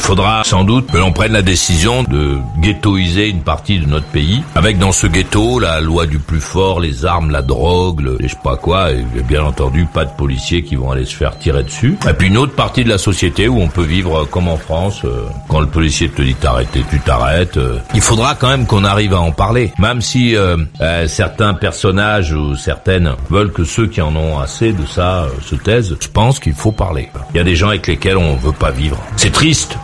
Il faudra sans doute que l'on prenne la décision de ghettoiser une partie de notre pays, avec dans ce ghetto la loi du plus fort, les armes, la drogue, le, je sais pas quoi, et bien entendu pas de policiers qui vont aller se faire tirer dessus. Et puis une autre partie de la société où on peut vivre euh, comme en France, euh, quand le policier te dit t'arrêter, tu t'arrêtes. Euh. Il faudra quand même qu'on arrive à en parler, même si euh, certains personnages ou certaines veulent que ceux qui en ont assez de ça se taisent. Je pense qu'il faut parler. Il y a des gens avec lesquels on veut pas vivre. C'est triste.